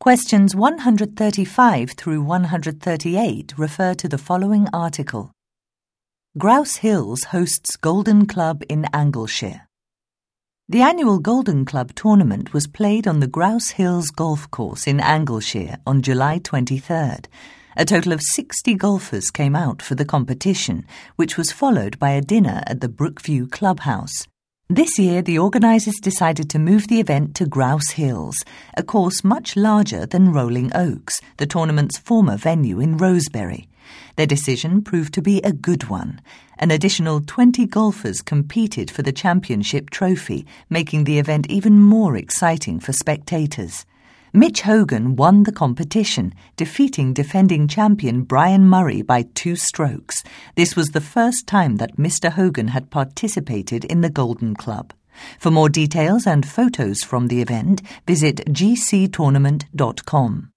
Questions 135 through 138 refer to the following article. Grouse Hills hosts Golden Club in Angleshire. The annual Golden Club tournament was played on the Grouse Hills Golf Course in Angleshire on July 23rd. A total of 60 golfers came out for the competition, which was followed by a dinner at the Brookview Clubhouse. This year, the organisers decided to move the event to Grouse Hills, a course much larger than Rolling Oaks, the tournament's former venue in Rosebery. Their decision proved to be a good one. An additional 20 golfers competed for the championship trophy, making the event even more exciting for spectators. Mitch Hogan won the competition, defeating defending champion Brian Murray by two strokes. This was the first time that Mr. Hogan had participated in the Golden Club. For more details and photos from the event, visit gctournament.com.